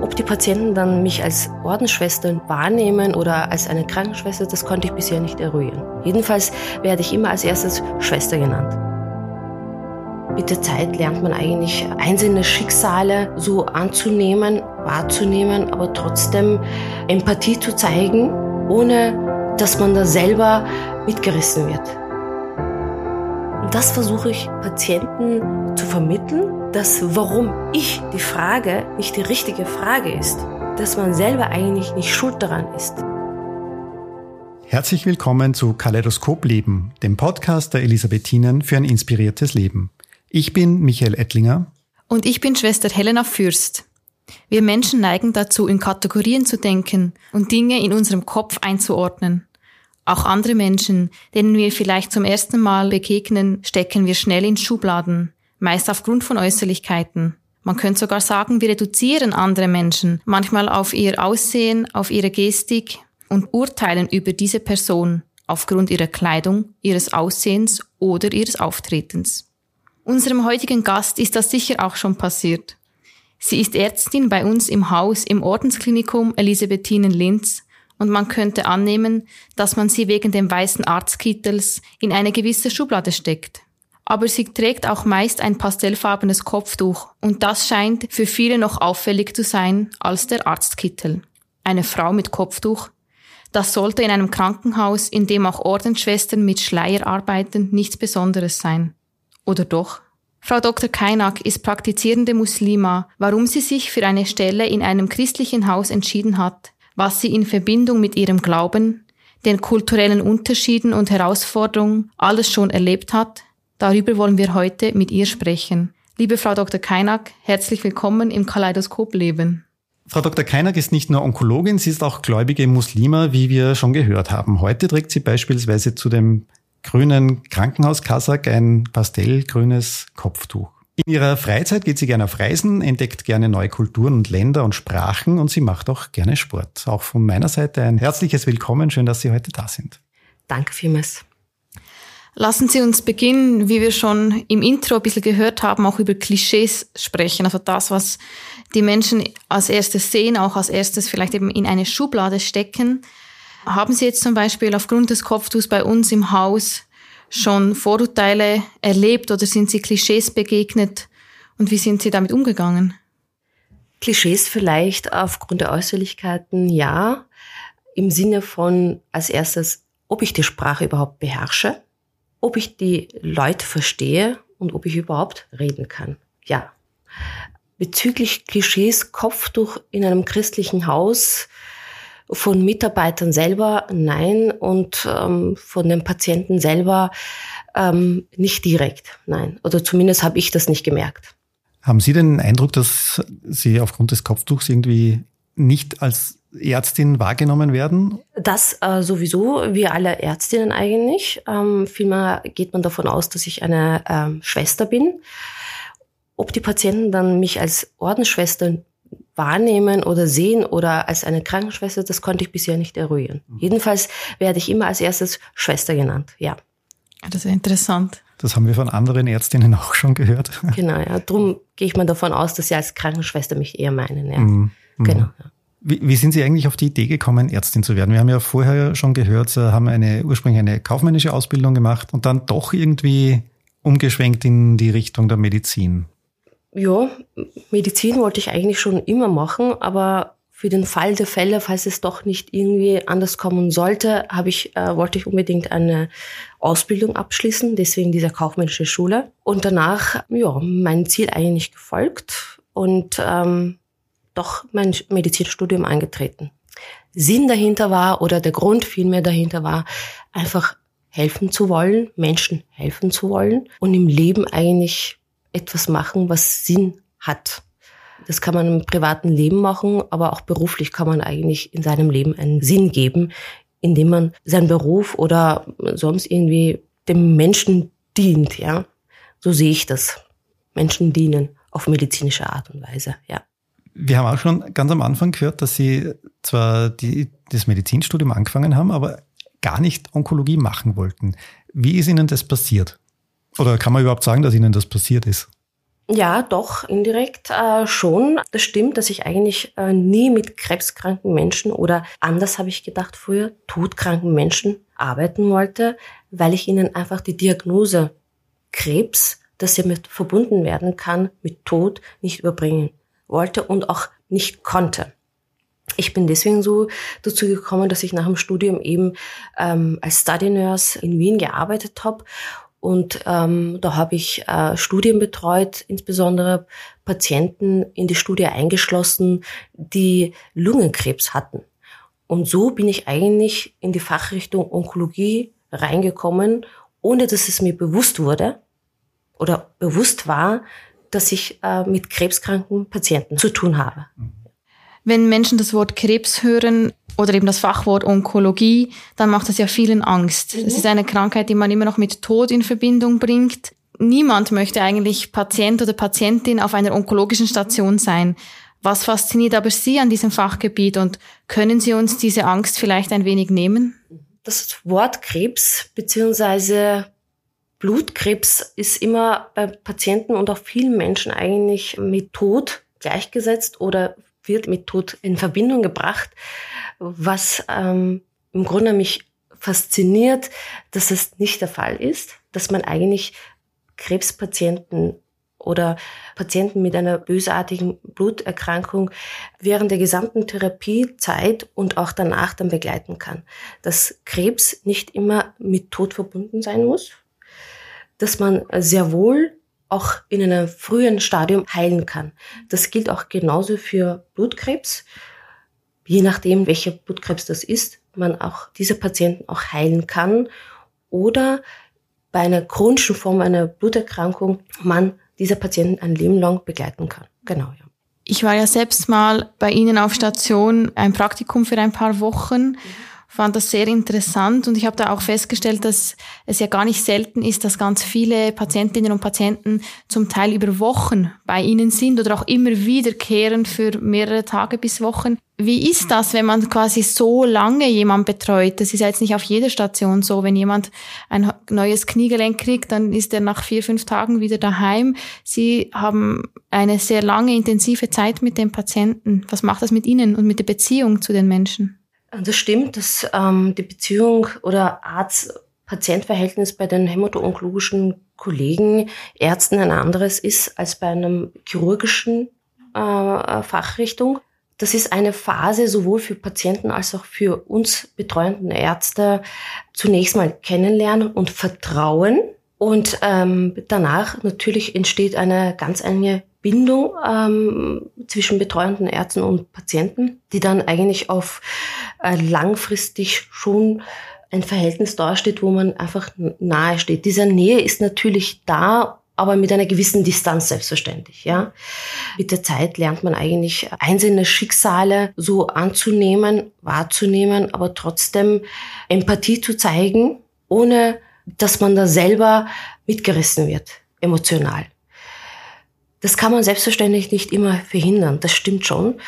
Ob die Patienten dann mich als Ordensschwester wahrnehmen oder als eine Krankenschwester, das konnte ich bisher nicht eruieren. Jedenfalls werde ich immer als erstes Schwester genannt. Mit der Zeit lernt man eigentlich einzelne Schicksale so anzunehmen, wahrzunehmen, aber trotzdem Empathie zu zeigen, ohne dass man da selber mitgerissen wird. Das versuche ich Patienten zu vermitteln, dass warum ich die Frage nicht die richtige Frage ist, dass man selber eigentlich nicht schuld daran ist. Herzlich willkommen zu Kaleidoskop Leben, dem Podcast der Elisabethinen für ein inspiriertes Leben. Ich bin Michael Ettlinger. Und ich bin Schwester Helena Fürst. Wir Menschen neigen dazu, in Kategorien zu denken und Dinge in unserem Kopf einzuordnen. Auch andere Menschen, denen wir vielleicht zum ersten Mal begegnen, stecken wir schnell in Schubladen, meist aufgrund von Äußerlichkeiten. Man könnte sogar sagen, wir reduzieren andere Menschen, manchmal auf ihr Aussehen, auf ihre Gestik und urteilen über diese Person aufgrund ihrer Kleidung, ihres Aussehens oder ihres Auftretens. Unserem heutigen Gast ist das sicher auch schon passiert. Sie ist Ärztin bei uns im Haus im Ordensklinikum Elisabethinen Linz und man könnte annehmen, dass man sie wegen dem weißen Arztkittels in eine gewisse Schublade steckt. Aber sie trägt auch meist ein pastellfarbenes Kopftuch und das scheint für viele noch auffällig zu sein als der Arztkittel. Eine Frau mit Kopftuch. Das sollte in einem Krankenhaus, in dem auch Ordensschwestern mit Schleier arbeiten, nichts Besonderes sein. Oder doch? Frau Dr. Kainak ist praktizierende Muslima. Warum sie sich für eine Stelle in einem christlichen Haus entschieden hat, was sie in Verbindung mit ihrem Glauben, den kulturellen Unterschieden und Herausforderungen alles schon erlebt hat, darüber wollen wir heute mit ihr sprechen. Liebe Frau Dr. Keinak, herzlich willkommen im Kaleidoskop Leben. Frau Dr. Keinak ist nicht nur Onkologin, sie ist auch gläubige Muslima, wie wir schon gehört haben. Heute trägt sie beispielsweise zu dem grünen Krankenhauskassack ein pastellgrünes Kopftuch. In ihrer Freizeit geht sie gerne auf Reisen, entdeckt gerne neue Kulturen und Länder und Sprachen und sie macht auch gerne Sport. Auch von meiner Seite ein herzliches Willkommen. Schön, dass Sie heute da sind. Danke vielmals. Lassen Sie uns beginnen, wie wir schon im Intro ein bisschen gehört haben, auch über Klischees sprechen. Also das, was die Menschen als erstes sehen, auch als erstes vielleicht eben in eine Schublade stecken. Haben Sie jetzt zum Beispiel aufgrund des Kopftuchs bei uns im Haus schon Vorurteile erlebt oder sind Sie Klischees begegnet und wie sind Sie damit umgegangen? Klischees vielleicht aufgrund der Äußerlichkeiten, ja. Im Sinne von als erstes, ob ich die Sprache überhaupt beherrsche, ob ich die Leute verstehe und ob ich überhaupt reden kann. Ja. Bezüglich Klischees, Kopftuch in einem christlichen Haus, von Mitarbeitern selber nein und ähm, von den Patienten selber ähm, nicht direkt nein. Oder zumindest habe ich das nicht gemerkt. Haben Sie den Eindruck, dass Sie aufgrund des Kopftuchs irgendwie nicht als Ärztin wahrgenommen werden? Das äh, sowieso, wie alle Ärztinnen eigentlich. Ähm, vielmehr geht man davon aus, dass ich eine ähm, Schwester bin. Ob die Patienten dann mich als Ordensschwester wahrnehmen oder sehen oder als eine Krankenschwester, das konnte ich bisher nicht eruieren. Mhm. Jedenfalls werde ich immer als erstes Schwester genannt, ja. Das ist interessant. Das haben wir von anderen Ärztinnen auch schon gehört. Genau, ja. Darum gehe ich mal davon aus, dass sie als Krankenschwester mich eher meinen, ja. Mhm. mhm. Genau, ja. Wie, wie sind Sie eigentlich auf die Idee gekommen, Ärztin zu werden? Wir haben ja vorher schon gehört, Sie haben eine ursprünglich eine kaufmännische Ausbildung gemacht und dann doch irgendwie umgeschwenkt in die Richtung der Medizin ja, Medizin wollte ich eigentlich schon immer machen, aber für den Fall der Fälle, falls es doch nicht irgendwie anders kommen sollte, habe ich, äh, wollte ich unbedingt eine Ausbildung abschließen, deswegen dieser kaufmännische Schule. Und danach, ja, mein Ziel eigentlich gefolgt und ähm, doch mein Medizinstudium angetreten. Sinn dahinter war oder der Grund vielmehr dahinter war, einfach helfen zu wollen, Menschen helfen zu wollen und im Leben eigentlich etwas machen, was Sinn hat. Das kann man im privaten Leben machen, aber auch beruflich kann man eigentlich in seinem Leben einen Sinn geben, indem man seinen Beruf oder sonst irgendwie dem Menschen dient, ja. So sehe ich das. Menschen dienen auf medizinische Art und Weise, ja. Wir haben auch schon ganz am Anfang gehört, dass Sie zwar die, das Medizinstudium angefangen haben, aber gar nicht Onkologie machen wollten. Wie ist Ihnen das passiert? Oder kann man überhaupt sagen, dass Ihnen das passiert ist? Ja, doch, indirekt äh, schon. Das stimmt, dass ich eigentlich äh, nie mit krebskranken Menschen oder anders habe ich gedacht früher, todkranken Menschen arbeiten wollte, weil ich ihnen einfach die Diagnose Krebs, dass sie mit verbunden werden kann, mit Tod nicht überbringen wollte und auch nicht konnte. Ich bin deswegen so dazu gekommen, dass ich nach dem Studium eben ähm, als Study Nurse in Wien gearbeitet habe und ähm, da habe ich äh, Studien betreut, insbesondere Patienten in die Studie eingeschlossen, die Lungenkrebs hatten. Und so bin ich eigentlich in die Fachrichtung Onkologie reingekommen, ohne dass es mir bewusst wurde oder bewusst war, dass ich äh, mit krebskranken Patienten zu tun habe. Wenn Menschen das Wort Krebs hören, oder eben das Fachwort Onkologie, dann macht das ja vielen Angst. Es mhm. ist eine Krankheit, die man immer noch mit Tod in Verbindung bringt. Niemand möchte eigentlich Patient oder Patientin auf einer onkologischen Station sein. Was fasziniert aber Sie an diesem Fachgebiet und können Sie uns diese Angst vielleicht ein wenig nehmen? Das Wort Krebs beziehungsweise Blutkrebs ist immer bei Patienten und auch vielen Menschen eigentlich mit Tod gleichgesetzt oder wird mit Tod in Verbindung gebracht was ähm, im Grunde mich fasziniert, dass es nicht der Fall ist, dass man eigentlich Krebspatienten oder Patienten mit einer bösartigen Bluterkrankung während der gesamten Therapiezeit und auch danach dann begleiten kann. Dass Krebs nicht immer mit Tod verbunden sein muss, dass man sehr wohl auch in einem frühen Stadium heilen kann. Das gilt auch genauso für Blutkrebs je nachdem, welcher Blutkrebs das ist, man auch diese Patienten auch heilen kann oder bei einer chronischen Form einer Bluterkrankung man diese Patienten ein Leben lang begleiten kann. Genau, ja. Ich war ja selbst mal bei Ihnen auf Station, ein Praktikum für ein paar Wochen. Mhm fand das sehr interessant und ich habe da auch festgestellt, dass es ja gar nicht selten ist, dass ganz viele Patientinnen und Patienten zum Teil über Wochen bei Ihnen sind oder auch immer wiederkehren für mehrere Tage bis Wochen. Wie ist das, wenn man quasi so lange jemand betreut? Das ist ja jetzt nicht auf jeder Station so. Wenn jemand ein neues Kniegelenk kriegt, dann ist er nach vier, fünf Tagen wieder daheim. Sie haben eine sehr lange, intensive Zeit mit dem Patienten. Was macht das mit Ihnen und mit der Beziehung zu den Menschen? Das stimmt, dass ähm, die Beziehung oder Arzt-Patient-Verhältnis bei den hämato-onkologischen Kollegen, Ärzten ein anderes ist als bei einem chirurgischen äh, Fachrichtung. Das ist eine Phase sowohl für Patienten als auch für uns betreuenden Ärzte zunächst mal kennenlernen und vertrauen. Und ähm, danach natürlich entsteht eine ganz enge Bindung ähm, zwischen betreuenden Ärzten und Patienten, die dann eigentlich auf äh, langfristig schon ein Verhältnis dasteht, wo man einfach nahe steht. Diese Nähe ist natürlich da, aber mit einer gewissen Distanz selbstverständlich, ja. Mit der Zeit lernt man eigentlich einzelne Schicksale so anzunehmen, wahrzunehmen, aber trotzdem Empathie zu zeigen, ohne dass man da selber mitgerissen wird, emotional. Das kann man selbstverständlich nicht immer verhindern, das stimmt schon.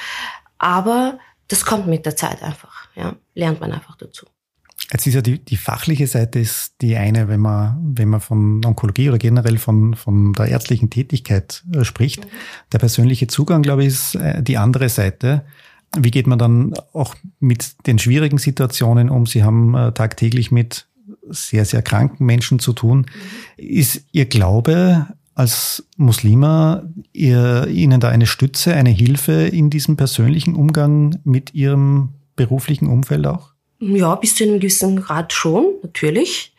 Aber das kommt mit der Zeit einfach, ja, lernt man einfach dazu. Jetzt ist ja die, die fachliche Seite ist die eine, wenn man, wenn man von Onkologie oder generell von, von der ärztlichen Tätigkeit äh, spricht. Mhm. Der persönliche Zugang, glaube ich, ist äh, die andere Seite. Wie geht man dann auch mit den schwierigen Situationen um? Sie haben äh, tagtäglich mit sehr, sehr kranken Menschen zu tun. Mhm. Ist Ihr Glaube als Muslima ihr, Ihnen da eine Stütze, eine Hilfe in diesem persönlichen Umgang mit Ihrem beruflichen Umfeld auch? Ja, bis zu einem gewissen Grad schon, natürlich.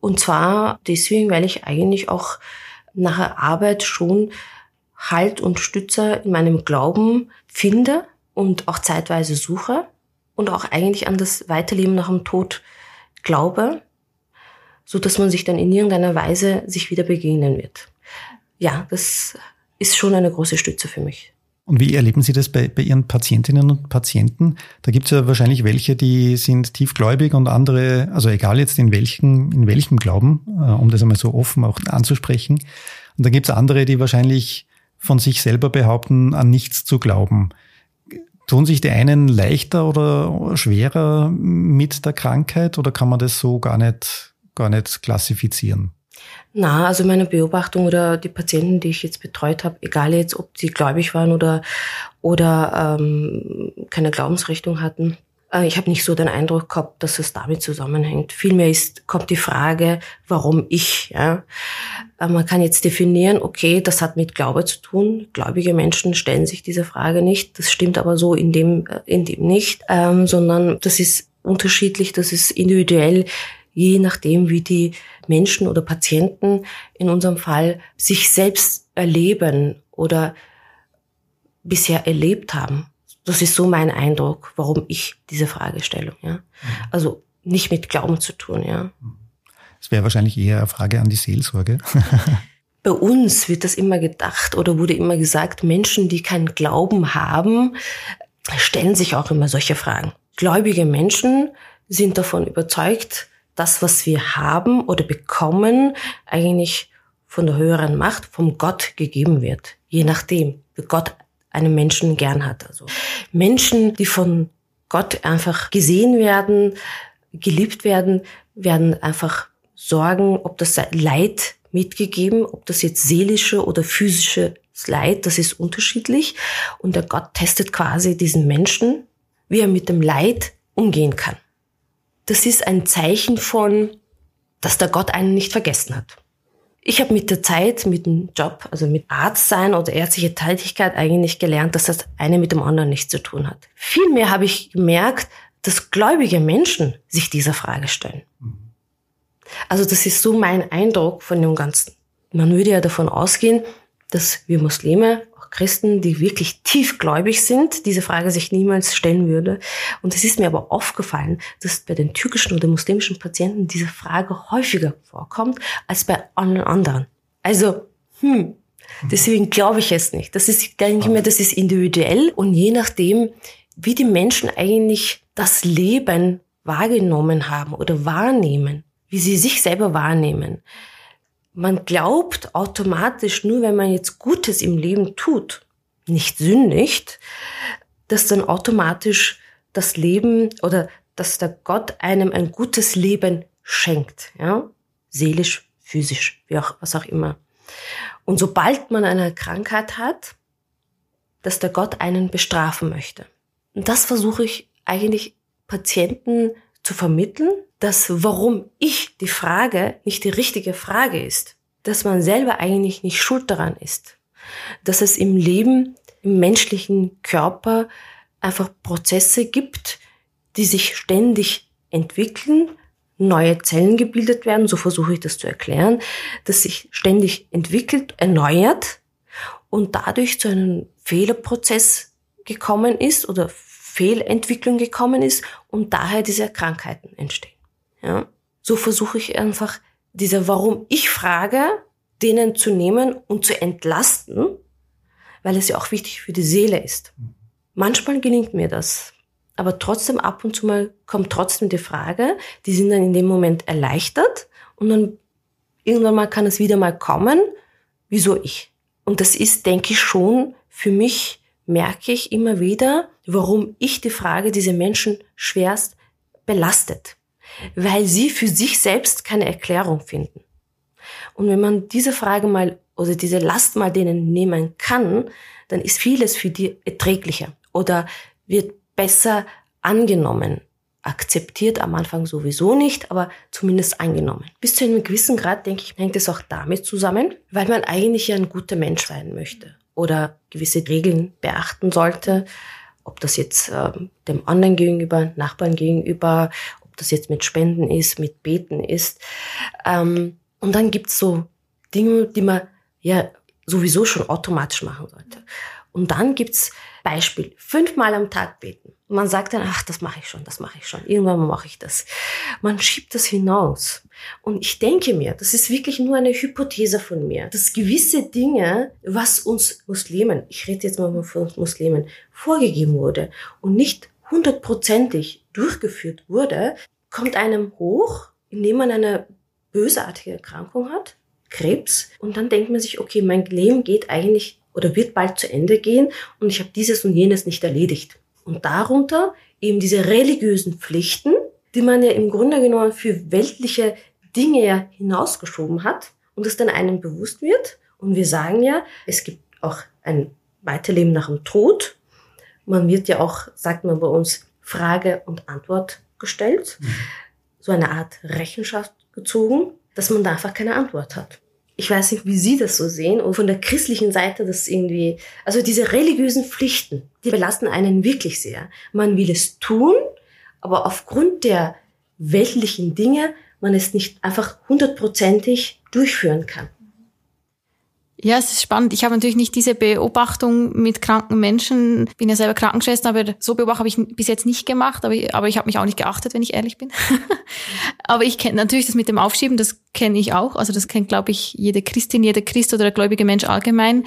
Und zwar deswegen, weil ich eigentlich auch nach der Arbeit schon Halt und Stütze in meinem Glauben finde und auch zeitweise suche und auch eigentlich an das Weiterleben nach dem Tod glaube, so dass man sich dann in irgendeiner Weise sich wieder begegnen wird ja, das ist schon eine große Stütze für mich. Und wie erleben Sie das bei, bei Ihren Patientinnen und Patienten? Da gibt es ja wahrscheinlich welche, die sind tiefgläubig und andere, also egal jetzt in welchem, in welchem Glauben, äh, um das einmal so offen auch anzusprechen. Und dann gibt es andere, die wahrscheinlich von sich selber behaupten, an nichts zu glauben. Tun sich die einen leichter oder schwerer mit der Krankheit oder kann man das so gar nicht, gar nicht klassifizieren? Na, also meine Beobachtung oder die Patienten, die ich jetzt betreut habe, egal jetzt, ob sie gläubig waren oder oder ähm, keine Glaubensrichtung hatten, äh, ich habe nicht so den Eindruck gehabt, dass es damit zusammenhängt. Vielmehr ist, kommt die Frage, warum ich. Ja? Äh, man kann jetzt definieren, okay, das hat mit Glaube zu tun. Gläubige Menschen stellen sich diese Frage nicht. Das stimmt aber so in dem, äh, in dem nicht, ähm, sondern das ist unterschiedlich, das ist individuell, je nachdem, wie die Menschen oder Patienten in unserem Fall sich selbst erleben oder bisher erlebt haben. Das ist so mein Eindruck, warum ich diese Frage stelle. Ja? Mhm. Also nicht mit Glauben zu tun. Ja. Das wäre wahrscheinlich eher eine Frage an die Seelsorge. Bei uns wird das immer gedacht oder wurde immer gesagt, Menschen, die keinen Glauben haben, stellen sich auch immer solche Fragen. Gläubige Menschen sind davon überzeugt, das, was wir haben oder bekommen, eigentlich von der höheren Macht, vom Gott gegeben wird. Je nachdem, wie Gott einen Menschen gern hat. Also Menschen, die von Gott einfach gesehen werden, geliebt werden, werden einfach sorgen, ob das Leid mitgegeben, ob das jetzt seelische oder physische Leid, das ist unterschiedlich. Und der Gott testet quasi diesen Menschen, wie er mit dem Leid umgehen kann. Das ist ein Zeichen von, dass der Gott einen nicht vergessen hat. Ich habe mit der Zeit, mit dem Job, also mit Arzt sein oder ärztliche Tätigkeit eigentlich gelernt, dass das eine mit dem anderen nichts zu tun hat. Vielmehr habe ich gemerkt, dass gläubige Menschen sich dieser Frage stellen. Also das ist so mein Eindruck von dem Ganzen. Man würde ja davon ausgehen, dass wir Muslime Christen, die wirklich tiefgläubig sind, diese Frage sich niemals stellen würde. Und es ist mir aber aufgefallen, dass bei den türkischen oder muslimischen Patienten diese Frage häufiger vorkommt als bei allen anderen. Also, hm, deswegen glaube ich es nicht. Das ist, denke ich mir, das ist individuell und je nachdem, wie die Menschen eigentlich das Leben wahrgenommen haben oder wahrnehmen, wie sie sich selber wahrnehmen, man glaubt automatisch, nur wenn man jetzt Gutes im Leben tut, nicht sündigt, dass dann automatisch das Leben oder dass der Gott einem ein gutes Leben schenkt, ja, seelisch, physisch, wie auch, was auch immer. Und sobald man eine Krankheit hat, dass der Gott einen bestrafen möchte. Und das versuche ich eigentlich Patienten zu vermitteln, dass warum ich die Frage nicht die richtige Frage ist, dass man selber eigentlich nicht schuld daran ist, dass es im Leben, im menschlichen Körper einfach Prozesse gibt, die sich ständig entwickeln, neue Zellen gebildet werden, so versuche ich das zu erklären, dass sich ständig entwickelt, erneuert und dadurch zu einem Fehlerprozess gekommen ist oder Fehlentwicklung gekommen ist und daher diese Krankheiten entstehen. Ja? So versuche ich einfach diese Warum-Ich-Frage denen zu nehmen und zu entlasten, weil es ja auch wichtig für die Seele ist. Manchmal gelingt mir das, aber trotzdem ab und zu mal kommt trotzdem die Frage, die sind dann in dem Moment erleichtert und dann irgendwann mal kann es wieder mal kommen, wieso ich? Und das ist, denke ich, schon für mich, merke ich immer wieder, warum ich die Frage diese Menschen schwerst belastet weil sie für sich selbst keine Erklärung finden. Und wenn man diese Frage mal oder diese Last mal denen nehmen kann, dann ist vieles für die erträglicher oder wird besser angenommen. Akzeptiert am Anfang sowieso nicht, aber zumindest angenommen. Bis zu einem gewissen Grad, denke ich, hängt es auch damit zusammen, weil man eigentlich ja ein guter Mensch sein möchte oder gewisse Regeln beachten sollte, ob das jetzt äh, dem anderen gegenüber, Nachbarn gegenüber, das jetzt mit Spenden ist, mit Beten ist. Ähm, und dann gibt's so Dinge, die man ja sowieso schon automatisch machen sollte. Und dann gibt's Beispiel, fünfmal am Tag beten. Man sagt dann, ach, das mache ich schon, das mache ich schon. Irgendwann mache ich das. Man schiebt das hinaus. Und ich denke mir, das ist wirklich nur eine Hypothese von mir, dass gewisse Dinge, was uns Muslimen, ich rede jetzt mal von uns Muslimen, vorgegeben wurde und nicht hundertprozentig durchgeführt wurde, kommt einem hoch, indem man eine bösartige Erkrankung hat, Krebs, und dann denkt man sich, okay, mein Leben geht eigentlich oder wird bald zu Ende gehen und ich habe dieses und jenes nicht erledigt. Und darunter eben diese religiösen Pflichten, die man ja im Grunde genommen für weltliche Dinge ja hinausgeschoben hat und es dann einem bewusst wird. Und wir sagen ja, es gibt auch ein Weiterleben nach dem Tod. Man wird ja auch, sagt man bei uns, Frage und Antwort gestellt. Mhm. So eine Art Rechenschaft gezogen, dass man da einfach keine Antwort hat. Ich weiß nicht, wie Sie das so sehen und von der christlichen Seite das irgendwie, also diese religiösen Pflichten, die belasten einen wirklich sehr. Man will es tun, aber aufgrund der weltlichen Dinge man es nicht einfach hundertprozentig durchführen kann. Ja, es ist spannend. Ich habe natürlich nicht diese Beobachtung mit kranken Menschen. Bin ja selber Krankenschwester, aber so Beobachtung habe ich bis jetzt nicht gemacht. Aber ich, aber ich habe mich auch nicht geachtet, wenn ich ehrlich bin. aber ich kenne natürlich das mit dem Aufschieben, das kenne ich auch. Also das kennt, glaube ich, jede Christin, jeder Christ oder der gläubige Mensch allgemein.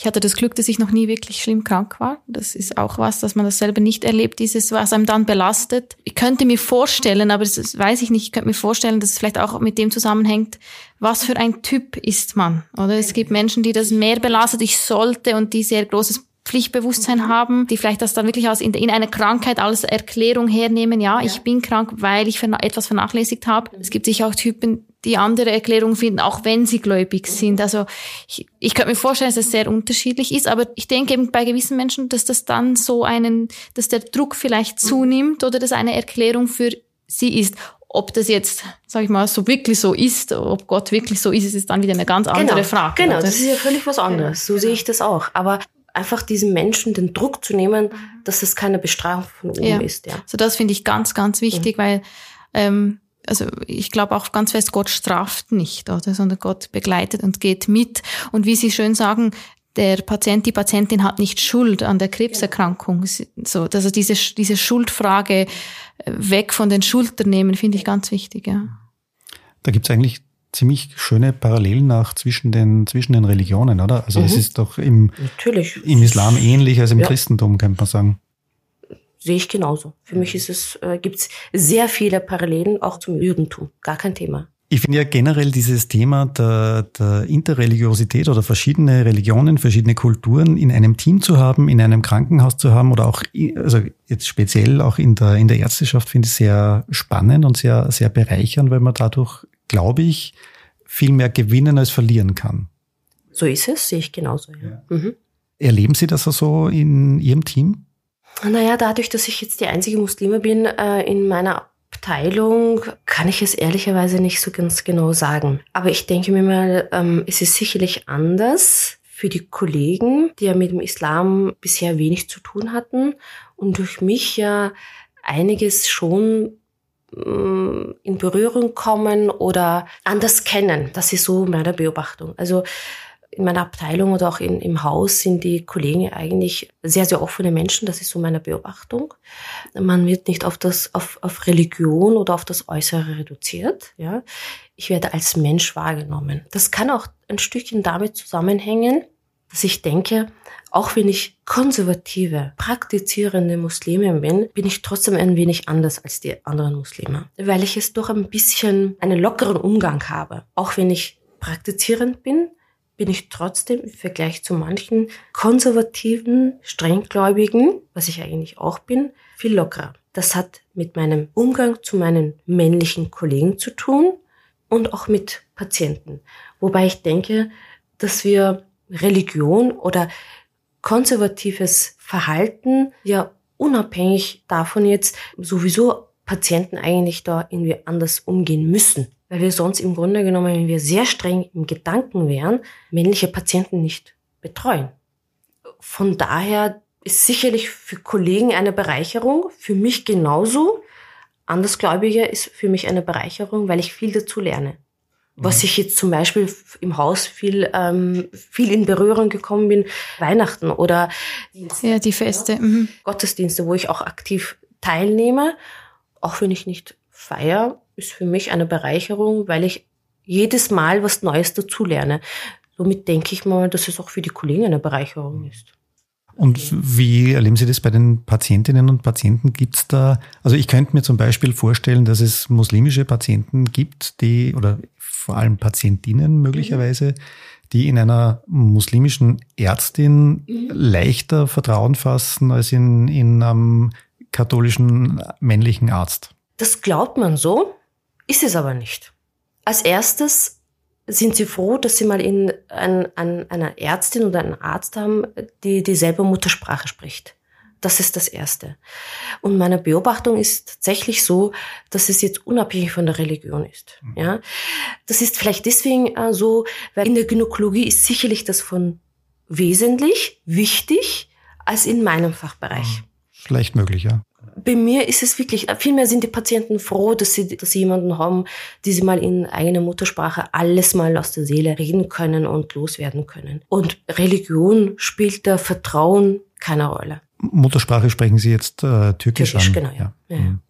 Ich hatte das Glück, dass ich noch nie wirklich schlimm krank war. Das ist auch was, dass man das selber nicht erlebt, dieses, was einem dann belastet. Ich könnte mir vorstellen, aber das weiß ich nicht, ich könnte mir vorstellen, dass es vielleicht auch mit dem zusammenhängt, was für ein Typ ist man, oder? Es gibt Menschen, die das mehr belastet, ich sollte und die sehr großes Pflichtbewusstsein mhm. haben, die vielleicht das dann wirklich als in, in einer Krankheit als Erklärung hernehmen, ja, ja. ich bin krank, weil ich etwas vernachlässigt habe. Es gibt sicher auch Typen, die andere Erklärung finden, auch wenn sie gläubig sind. Also ich, ich könnte mir vorstellen, dass es sehr unterschiedlich ist, aber ich denke eben bei gewissen Menschen, dass das dann so einen, dass der Druck vielleicht zunimmt oder dass eine Erklärung für sie ist. Ob das jetzt, sag ich mal, so wirklich so ist, ob Gott wirklich so ist, ist dann wieder eine ganz andere genau, Frage. Genau, oder? das ist ja völlig was anderes. So genau. sehe ich das auch. Aber einfach diesen Menschen den Druck zu nehmen, dass es keine Bestrafung von oben ja. ist. Ja. So das finde ich ganz, ganz wichtig, mhm. weil ähm, also ich glaube auch ganz fest, Gott straft nicht, oder? Sondern Gott begleitet und geht mit. Und wie Sie schön sagen, der Patient, die Patientin hat nicht Schuld an der Krebserkrankung. So, also diese, diese Schuldfrage äh, weg von den Schultern nehmen, finde ich ganz wichtig, ja. Da gibt's eigentlich ziemlich schöne Parallelen auch zwischen den, zwischen den Religionen, oder? Also mhm. es ist doch im, Natürlich. im Islam ähnlich als im ja. Christentum, könnte man sagen sehe ich genauso. Für mich ist es, äh, gibt's sehr viele Parallelen auch zum Judentum. Gar kein Thema. Ich finde ja generell dieses Thema der, der Interreligiosität oder verschiedene Religionen, verschiedene Kulturen in einem Team zu haben, in einem Krankenhaus zu haben oder auch, also jetzt speziell auch in der, in der Ärzteschaft finde ich sehr spannend und sehr, sehr bereichernd, weil man dadurch, glaube ich, viel mehr gewinnen als verlieren kann. So ist es, sehe ich genauso. Ja. ja. Mhm. Erleben Sie das also in Ihrem Team? Naja, dadurch, dass ich jetzt die einzige Muslime bin äh, in meiner Abteilung, kann ich es ehrlicherweise nicht so ganz genau sagen. Aber ich denke mir mal, ähm, es ist sicherlich anders für die Kollegen, die ja mit dem Islam bisher wenig zu tun hatten und durch mich ja einiges schon mm, in Berührung kommen oder anders kennen. Das ist so meine Beobachtung. Also in meiner Abteilung oder auch in, im Haus sind die Kollegen eigentlich sehr, sehr offene Menschen. Das ist so meine Beobachtung. Man wird nicht auf das, auf, auf Religion oder auf das Äußere reduziert. Ja. Ich werde als Mensch wahrgenommen. Das kann auch ein Stückchen damit zusammenhängen, dass ich denke, auch wenn ich konservative, praktizierende Muslime bin, bin ich trotzdem ein wenig anders als die anderen Muslime, weil ich es doch ein bisschen einen lockeren Umgang habe. Auch wenn ich praktizierend bin, bin ich trotzdem im Vergleich zu manchen konservativen, strenggläubigen, was ich eigentlich auch bin, viel lockerer. Das hat mit meinem Umgang zu meinen männlichen Kollegen zu tun und auch mit Patienten. Wobei ich denke, dass wir Religion oder konservatives Verhalten ja unabhängig davon jetzt sowieso Patienten eigentlich da irgendwie anders umgehen müssen weil wir sonst im Grunde genommen, wenn wir sehr streng im Gedanken wären, männliche Patienten nicht betreuen. Von daher ist sicherlich für Kollegen eine Bereicherung, für mich genauso. Andersgläubige ist für mich eine Bereicherung, weil ich viel dazu lerne. Was mhm. ich jetzt zum Beispiel im Haus viel, ähm, viel in Berührung gekommen bin, Weihnachten oder ja, die Feste. Mhm. Gottesdienste, wo ich auch aktiv teilnehme, auch wenn ich nicht feier, ist für mich eine Bereicherung, weil ich jedes Mal was Neues dazulerne. Somit denke ich mal, dass es auch für die Kollegen eine Bereicherung ist. Und wie erleben Sie das bei den Patientinnen und Patienten? Gibt es da, also ich könnte mir zum Beispiel vorstellen, dass es muslimische Patienten gibt, die, oder vor allem Patientinnen möglicherweise, die in einer muslimischen Ärztin mhm. leichter Vertrauen fassen als in, in einem katholischen männlichen Arzt. Das glaubt man so. Ist es aber nicht. Als erstes sind sie froh, dass sie mal in ein, ein, eine Ärztin oder einen Arzt haben, die dieselbe Muttersprache spricht. Das ist das Erste. Und meine Beobachtung ist tatsächlich so, dass es jetzt unabhängig von der Religion ist. Mhm. Ja, das ist vielleicht deswegen äh, so, weil in der Gynäkologie ist sicherlich das von wesentlich wichtig als in meinem Fachbereich. Vielleicht möglich, ja. Bei mir ist es wirklich, vielmehr sind die Patienten froh, dass sie, dass sie jemanden haben, die sie mal in eigener Muttersprache alles mal aus der Seele reden können und loswerden können. Und Religion spielt da Vertrauen keine Rolle. Muttersprache sprechen Sie jetzt äh, Türkisch, Türkisch an? genau, ja. ja. ja. Mhm.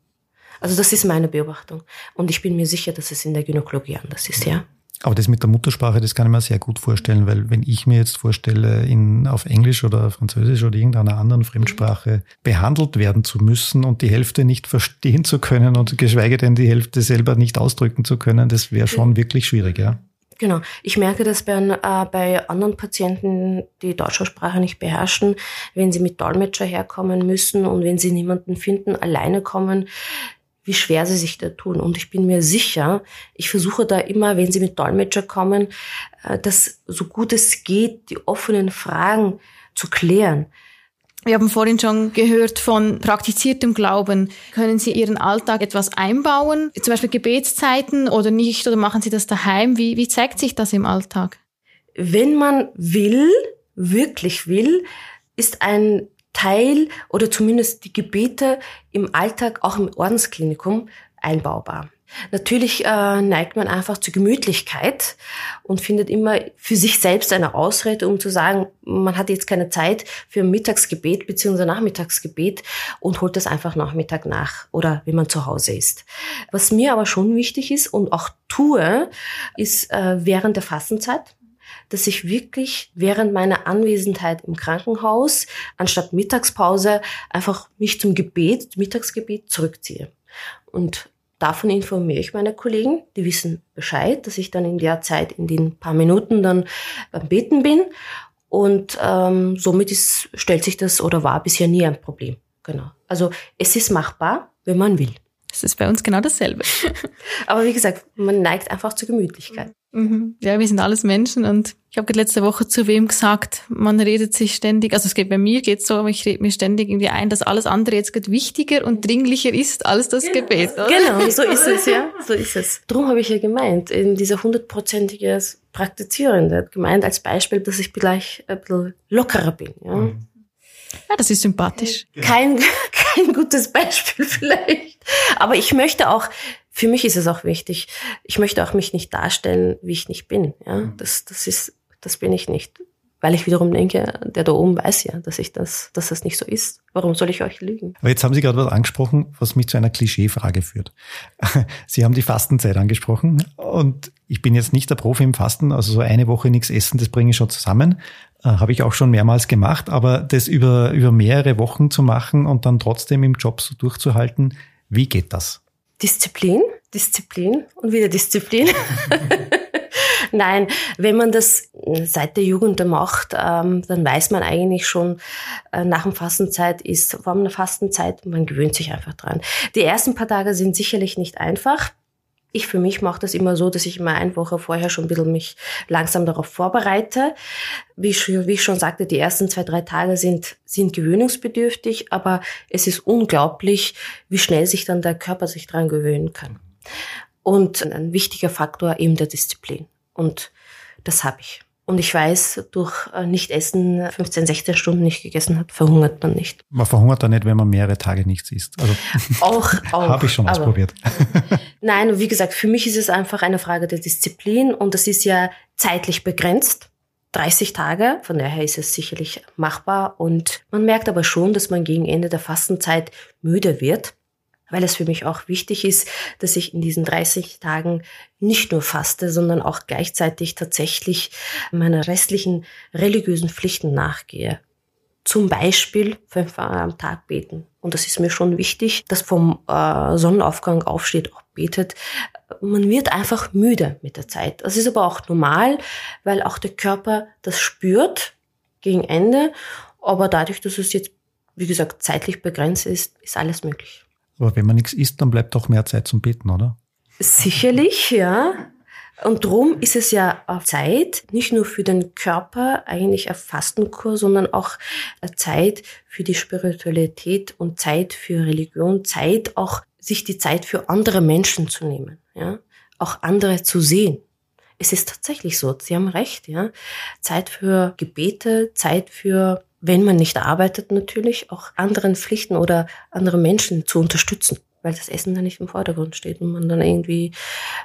Also das ist meine Beobachtung. Und ich bin mir sicher, dass es in der Gynäkologie anders ist, ja. Aber das mit der Muttersprache, das kann ich mir sehr gut vorstellen, weil wenn ich mir jetzt vorstelle, in, auf Englisch oder Französisch oder irgendeiner anderen Fremdsprache behandelt werden zu müssen und die Hälfte nicht verstehen zu können und geschweige denn die Hälfte selber nicht ausdrücken zu können, das wäre schon wirklich schwierig, ja. Genau. Ich merke das bei, äh, bei anderen Patienten, die deutsche Sprache nicht beherrschen, wenn sie mit Dolmetscher herkommen müssen und wenn sie niemanden finden, alleine kommen, wie schwer sie sich da tun. Und ich bin mir sicher, ich versuche da immer, wenn sie mit Dolmetscher kommen, äh, dass so gut es geht, die offenen Fragen zu klären. Wir haben vorhin schon gehört von praktiziertem Glauben. Können Sie Ihren Alltag etwas einbauen? Zum Beispiel Gebetszeiten oder nicht? Oder machen Sie das daheim? Wie, wie zeigt sich das im Alltag? Wenn man will, wirklich will, ist ein Teil oder zumindest die Gebete im Alltag auch im Ordensklinikum einbaubar. Natürlich äh, neigt man einfach zur Gemütlichkeit und findet immer für sich selbst eine Ausrede, um zu sagen, man hat jetzt keine Zeit für ein Mittagsgebet bzw. Nachmittagsgebet und holt das einfach Nachmittag nach oder wenn man zu Hause ist. Was mir aber schon wichtig ist und auch tue, ist äh, während der Fastenzeit dass ich wirklich während meiner Anwesenheit im Krankenhaus anstatt Mittagspause einfach mich zum Gebet, Mittagsgebet zurückziehe. Und Davon informiere ich meine Kollegen. Die wissen Bescheid, dass ich dann in der Zeit, in den paar Minuten dann beim Beten bin. Und ähm, somit ist, stellt sich das oder war bisher nie ein Problem. Genau. Also es ist machbar, wenn man will. Das ist bei uns genau dasselbe. Aber wie gesagt, man neigt einfach zur Gemütlichkeit. Mhm. Ja, wir sind alles Menschen und ich habe letzte Woche zu wem gesagt, man redet sich ständig, also es geht bei mir geht so, aber ich rede mir ständig irgendwie ein, dass alles andere jetzt gerade wichtiger und dringlicher ist als das genau. Gebet. Oder? Genau, so ist es, ja, so ist es. Drum habe ich ja gemeint, in dieser hundertprozentige Praktizierende, gemeint als Beispiel, dass ich vielleicht ein bisschen lockerer bin. Ja. Mhm. Ja, das ist sympathisch. Kein, kein gutes Beispiel vielleicht. Aber ich möchte auch, für mich ist es auch wichtig, ich möchte auch mich nicht darstellen, wie ich nicht bin. Ja, mhm. das, das ist, das bin ich nicht. Weil ich wiederum denke, der da oben weiß ja, dass ich das, dass das nicht so ist. Warum soll ich euch lügen? Aber jetzt haben Sie gerade was angesprochen, was mich zu einer Klischeefrage führt. Sie haben die Fastenzeit angesprochen und ich bin jetzt nicht der Profi im Fasten, also so eine Woche nichts essen, das bringe ich schon zusammen. Äh, Habe ich auch schon mehrmals gemacht, aber das über, über mehrere Wochen zu machen und dann trotzdem im Job so durchzuhalten, wie geht das? Disziplin, Disziplin und wieder Disziplin. Nein, wenn man das seit der Jugend macht, ähm, dann weiß man eigentlich schon, äh, nach dem Fastenzeit ist vor eine Fastenzeit, man gewöhnt sich einfach dran. Die ersten paar Tage sind sicherlich nicht einfach. Ich für mich mache das immer so, dass ich immer eine Woche vorher schon ein bisschen mich langsam darauf vorbereite. Wie ich, wie ich schon sagte, die ersten zwei, drei Tage sind, sind gewöhnungsbedürftig, aber es ist unglaublich, wie schnell sich dann der Körper sich dran gewöhnen kann. Und ein wichtiger Faktor eben der Disziplin. Und das habe ich. Und ich weiß, durch Nicht-Essen 15, 16 Stunden nicht gegessen hat, verhungert man nicht. Man verhungert da nicht, wenn man mehrere Tage nichts isst. Also auch, auch. Habe ich schon ausprobiert. Nein, wie gesagt, für mich ist es einfach eine Frage der Disziplin und das ist ja zeitlich begrenzt. 30 Tage, von daher ist es sicherlich machbar und man merkt aber schon, dass man gegen Ende der Fastenzeit müde wird weil es für mich auch wichtig ist, dass ich in diesen 30 Tagen nicht nur faste, sondern auch gleichzeitig tatsächlich meiner restlichen religiösen Pflichten nachgehe. Zum Beispiel fünfmal am Tag beten. Und das ist mir schon wichtig, dass vom äh, Sonnenaufgang aufsteht, auch betet. Man wird einfach müde mit der Zeit. Das ist aber auch normal, weil auch der Körper das spürt gegen Ende. Aber dadurch, dass es jetzt, wie gesagt, zeitlich begrenzt ist, ist alles möglich. Aber wenn man nichts isst, dann bleibt doch mehr Zeit zum Beten, oder? Sicherlich, ja. Und darum ist es ja eine Zeit, nicht nur für den Körper, eigentlich ein Fastenkur, sondern auch Zeit für die Spiritualität und Zeit für Religion, Zeit auch, sich die Zeit für andere Menschen zu nehmen, ja, auch andere zu sehen. Es ist tatsächlich so, Sie haben recht, ja. Zeit für Gebete, Zeit für, wenn man nicht arbeitet natürlich, auch anderen Pflichten oder andere Menschen zu unterstützen weil das Essen dann nicht im Vordergrund steht und man dann irgendwie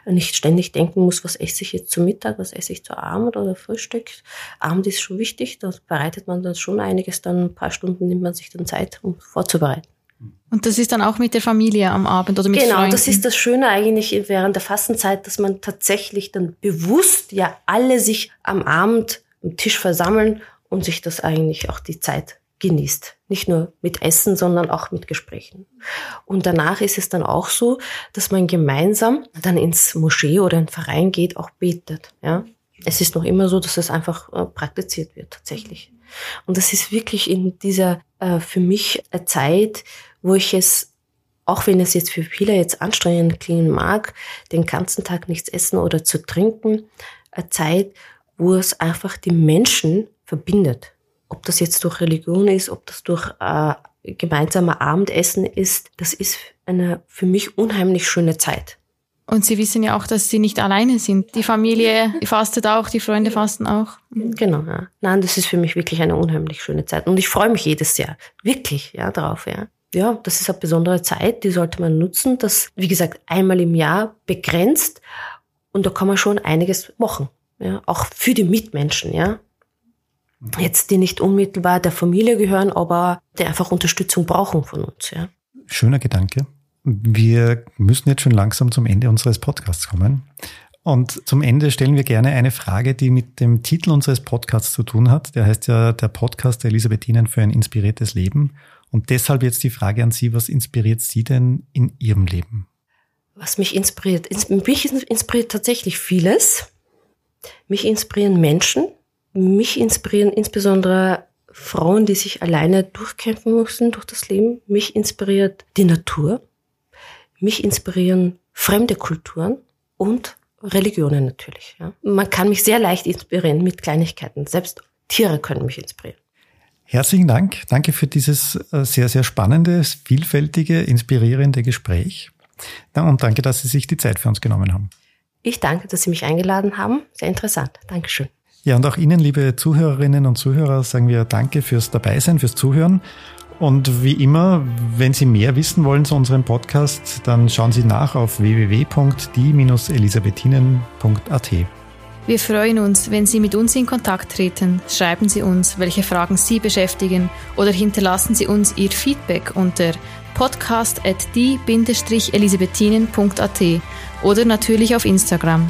nicht ständig denken muss, was esse ich jetzt zu Mittag, was esse ich zu Abend oder Frühstück. Abend ist schon wichtig, da bereitet man dann schon einiges, dann ein paar Stunden nimmt man sich dann Zeit, um vorzubereiten. Und das ist dann auch mit der Familie am Abend oder mit Genau, Freunden? das ist das Schöne eigentlich während der Fastenzeit, dass man tatsächlich dann bewusst ja alle sich am Abend am Tisch versammeln und sich das eigentlich auch die Zeit genießt. Nicht nur mit Essen, sondern auch mit Gesprächen. Und danach ist es dann auch so, dass man gemeinsam dann ins Moschee oder in den Verein geht, auch betet. Ja, es ist noch immer so, dass es einfach äh, praktiziert wird tatsächlich. Und das ist wirklich in dieser äh, für mich eine Zeit, wo ich es auch wenn es jetzt für viele jetzt anstrengend klingen mag, den ganzen Tag nichts essen oder zu trinken, eine Zeit, wo es einfach die Menschen verbindet ob das jetzt durch Religion ist, ob das durch äh, gemeinsamer Abendessen ist, das ist eine für mich unheimlich schöne Zeit. Und Sie wissen ja auch, dass Sie nicht alleine sind. Die Familie fastet auch, die Freunde fasten auch. Genau, ja. Nein, das ist für mich wirklich eine unheimlich schöne Zeit. Und ich freue mich jedes Jahr. Wirklich, ja, drauf, ja. Ja, das ist eine besondere Zeit, die sollte man nutzen. Das, wie gesagt, einmal im Jahr begrenzt. Und da kann man schon einiges machen. Ja, auch für die Mitmenschen, ja jetzt die nicht unmittelbar der Familie gehören, aber die einfach Unterstützung brauchen von uns. Ja. Schöner Gedanke. Wir müssen jetzt schon langsam zum Ende unseres Podcasts kommen. Und zum Ende stellen wir gerne eine Frage, die mit dem Titel unseres Podcasts zu tun hat. Der heißt ja der Podcast der Elisabethinen für ein inspiriertes Leben. Und deshalb jetzt die Frage an Sie, was inspiriert Sie denn in Ihrem Leben? Was mich inspiriert? Mich inspiriert tatsächlich vieles. Mich inspirieren Menschen, mich inspirieren insbesondere Frauen, die sich alleine durchkämpfen mussten durch das Leben. Mich inspiriert die Natur. Mich inspirieren fremde Kulturen und Religionen natürlich. Ja. Man kann mich sehr leicht inspirieren mit Kleinigkeiten. Selbst Tiere können mich inspirieren. Herzlichen Dank. Danke für dieses äh, sehr, sehr spannende, vielfältige, inspirierende Gespräch. Und danke, dass Sie sich die Zeit für uns genommen haben. Ich danke, dass Sie mich eingeladen haben. Sehr interessant. Dankeschön. Ja, und auch Ihnen, liebe Zuhörerinnen und Zuhörer, sagen wir Danke fürs Dabeisein, fürs Zuhören. Und wie immer, wenn Sie mehr wissen wollen zu unserem Podcast, dann schauen Sie nach auf www.die-elisabethinen.at. Wir freuen uns, wenn Sie mit uns in Kontakt treten. Schreiben Sie uns, welche Fragen Sie beschäftigen oder hinterlassen Sie uns Ihr Feedback unter podcast.die-elisabethinen.at oder natürlich auf Instagram.